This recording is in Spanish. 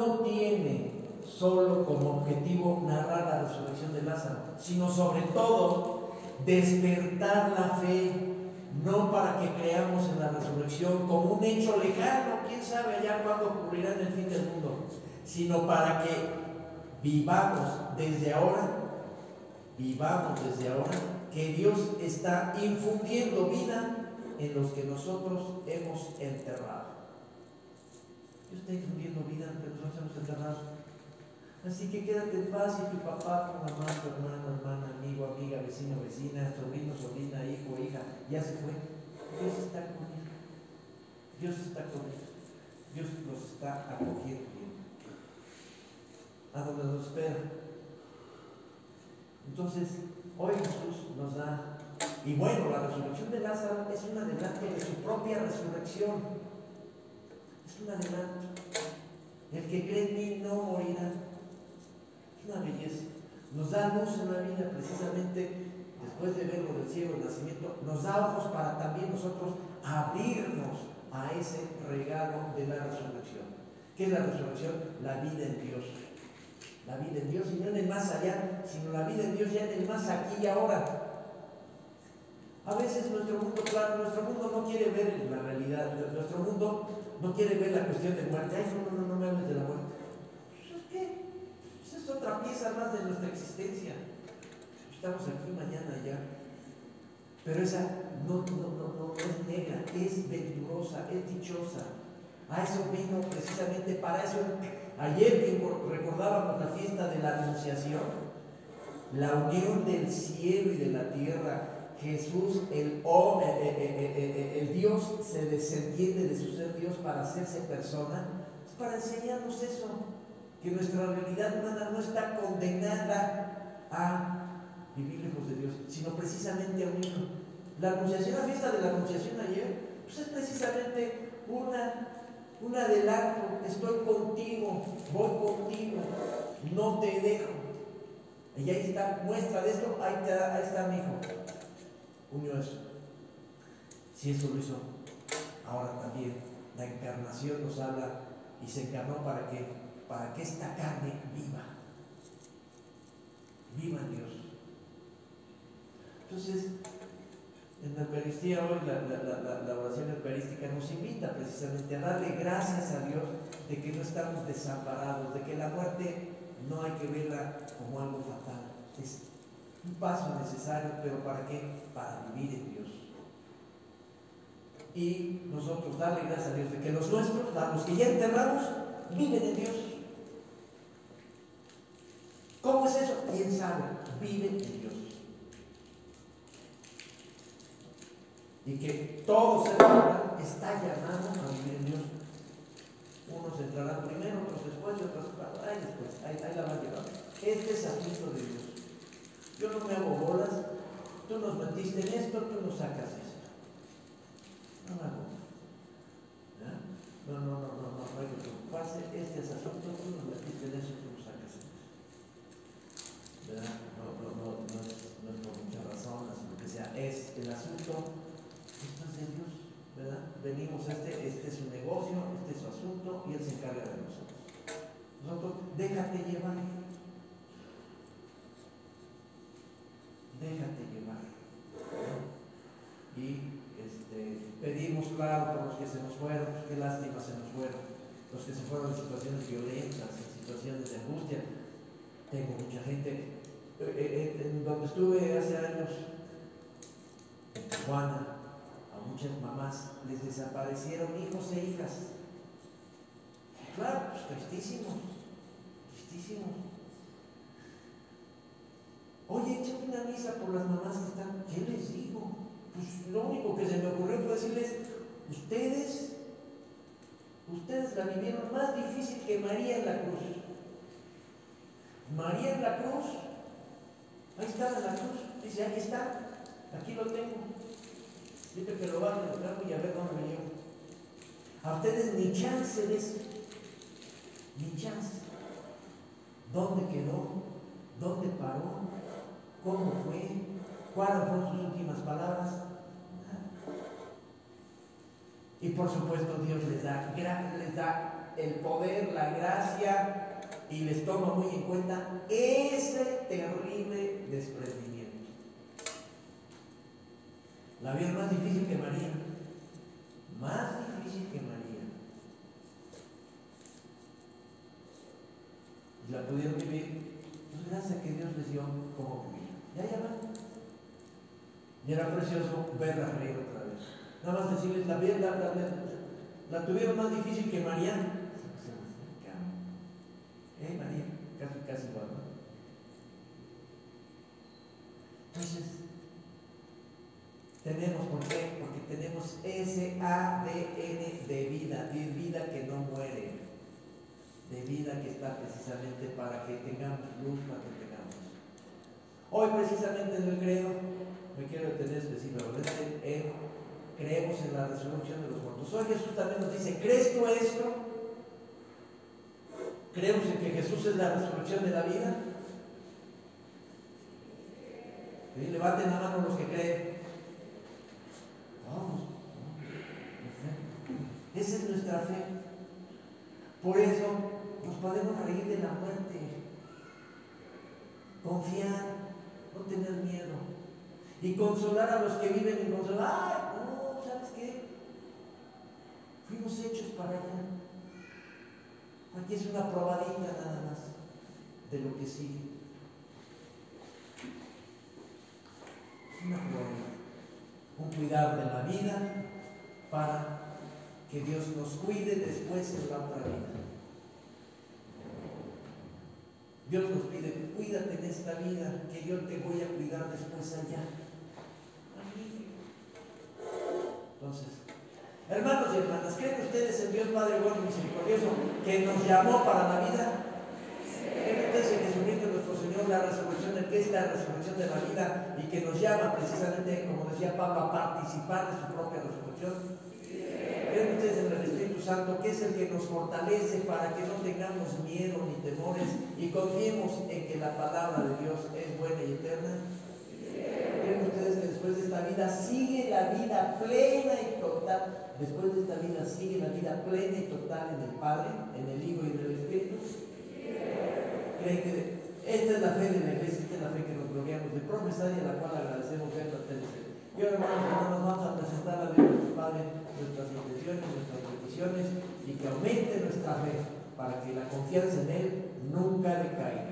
no tiene solo como objetivo narrar la resurrección de Lázaro, sino sobre todo despertar la fe, no para que creamos en la resurrección como un hecho lejano, quién sabe allá cuándo ocurrirá en el fin del mundo, sino para que vivamos desde ahora, vivamos desde ahora, que Dios está infundiendo vida en los que nosotros hemos enterrado. Está infundiendo vida en los que nosotros hemos enterrado. Así que quédate en paz y tu papá, tu mamá, tu hermano, hermana, amigo, amiga, vecino, vecina, sobrino, sobrina, hijo, hija, ya se fue. Dios está con él. Dios está con él. Dios los está acogiendo A donde nos espera. Entonces, hoy Jesús nos da, y bueno, la resurrección de Lázaro es un adelanto de su propia resurrección. Es un adelanto. El que cree en mí no morirá una belleza. Nos da luz en la vida precisamente después de verlo del cielo, el nacimiento, nos da ojos para también nosotros abrirnos a ese regalo de la resurrección. ¿Qué es la resurrección? La vida en Dios. La vida en Dios y no en el más allá, sino la vida en Dios ya en el más aquí y ahora. A veces nuestro mundo, claro, nuestro mundo no quiere ver la realidad, nuestro mundo no quiere ver la cuestión de muerte. Ay, no, no, no, no me hables de la muerte otra pieza más de nuestra existencia. Estamos aquí mañana ya. Pero esa no, no, no, no es negra, es venturosa, es dichosa. A eso vino precisamente para eso. Ayer que recordábamos la fiesta de la Anunciación, la unión del cielo y de la tierra, Jesús, el, oh, el Dios, se desentiende de su ser Dios para hacerse persona, es para enseñarnos eso que nuestra realidad humana no está condenada a vivir lejos de Dios, sino precisamente a unirnos. La anunciación, la fiesta de la anunciación ayer, pues es precisamente una, un adelanto, estoy contigo, voy contigo, no te dejo. Y ahí está, muestra de esto, ahí está, ahí está mi hijo. Unió eso. Si eso lo hizo, ahora también la encarnación nos habla y se encarnó para que para que esta carne viva. Viva Dios. Entonces, en la Eucaristía hoy, la, oración eucarística nos invita precisamente a darle gracias a Dios de que no estamos desamparados, de que la muerte no hay que verla como algo fatal. Un paso necesario, pero ¿para qué? Para vivir en Dios. Y nosotros darle gracias a Dios de que los nuestros, los que ya enterramos, viven en Dios. ¿Cómo es eso? ¿Quién sabe? Vive en Dios. Y que todo ser humano está llamado a vivir en Dios. Unos entrarán primero, otros después y otros ahí después. Ahí, ahí la van llevando. Este es asunto de Dios. Yo no me hago bolas. Tú nos metiste en esto, tú nos sacas esto. No me hago. No, no, no, no, no, no hay que preocuparse. Este es asunto, tú nos metiste en eso, no, no, no, no, es, no es por muchas razones, sino que sea, es el asunto, esto es de Dios, ¿verdad? Venimos, este, este es su negocio, este es su asunto y Él se encarga de nosotros. Nosotros, déjate llevar. Déjate llevar. Y este, pedimos, claro, por los que se nos fueron, qué lástima se nos fueron, los que se fueron en situaciones violentas, en situaciones de angustia. Tengo mucha gente eh, eh, en donde estuve hace años, en Tijuana, a muchas mamás les desaparecieron hijos e hijas. Claro, pues tristísimos, tristísimos. Oye, échate una misa por las mamás que están. ¿Qué les digo? Pues lo único que se me ocurrió fue decirles, ustedes, ustedes la vivieron más difícil que María en la cruz. María en la cruz Ahí está la cruz. Dice, aquí está. Aquí lo tengo. Dice que lo van a y a ver dónde me llevo. A ustedes ni chance de eso. Ni chance. ¿Dónde quedó? ¿Dónde paró? ¿Cómo fue? ¿Cuáles fueron sus últimas palabras? Nada. Y por supuesto Dios les da, les da el poder, la gracia y les toma muy en cuenta ese terrible desprendimiento. La vida más difícil que María, más difícil que María. Y la pudieron vivir, pues gracias a que Dios les dio como vivir. Ya, ya van. Y era precioso verla reír otra vez. Nada más decirles, la, la, la, tuvieron más difícil que María. ¿Eh, María? Casi, casi igual, ¿no? Entonces, tenemos, ¿por qué? Porque tenemos ese ADN de vida, de vida que no muere, de vida que está precisamente para que tengamos luz, para que tengamos. Hoy precisamente en el credo, me quiero detener específicamente en creemos en la resurrección de los muertos. Hoy Jesús también nos dice, ¿crees tú esto? ¿Creemos en que Jesús es la resurrección de la vida? Y levanten la mano los que creen. Vamos. Esa es nuestra fe. Por eso nos podemos reír de la muerte. Confiar, no tener miedo. Y consolar a los que viven en consolar. Hechos para allá. Aquí es una probadita nada más de lo que sigue. Una probadita. Un cuidar de la vida para que Dios nos cuide después en la otra vida. Dios nos pide, cuídate en esta vida, que yo te voy a cuidar después allá. Entonces, Hermanos y hermanas, ¿creen ustedes en Dios Padre bueno y misericordioso que nos llamó para la vida? ¿Creen ustedes en Jesucristo nuestro Señor la resurrección de que es la resurrección de la vida y que nos llama precisamente, como decía Pablo, a participar de su propia resurrección? ¿Creen ustedes en el Espíritu Santo que es el que nos fortalece para que no tengamos miedo ni temores y confiemos en que la palabra de Dios es buena y eterna? ¿Creen ustedes que después de esta vida sigue la vida plena después de esta vida sigue la vida plena y total en el Padre, en el Hijo y en el Espíritu? ¿Creen que esta es la fe de la iglesia, esta es la fe que nos gloriamos de profesar y a la cual agradecemos ver la Y ahora, hermanos, hermanos, vamos a presentar a Dios nuestro Padre nuestras intenciones, nuestras peticiones y que aumente nuestra fe para que la confianza en Él nunca decaiga.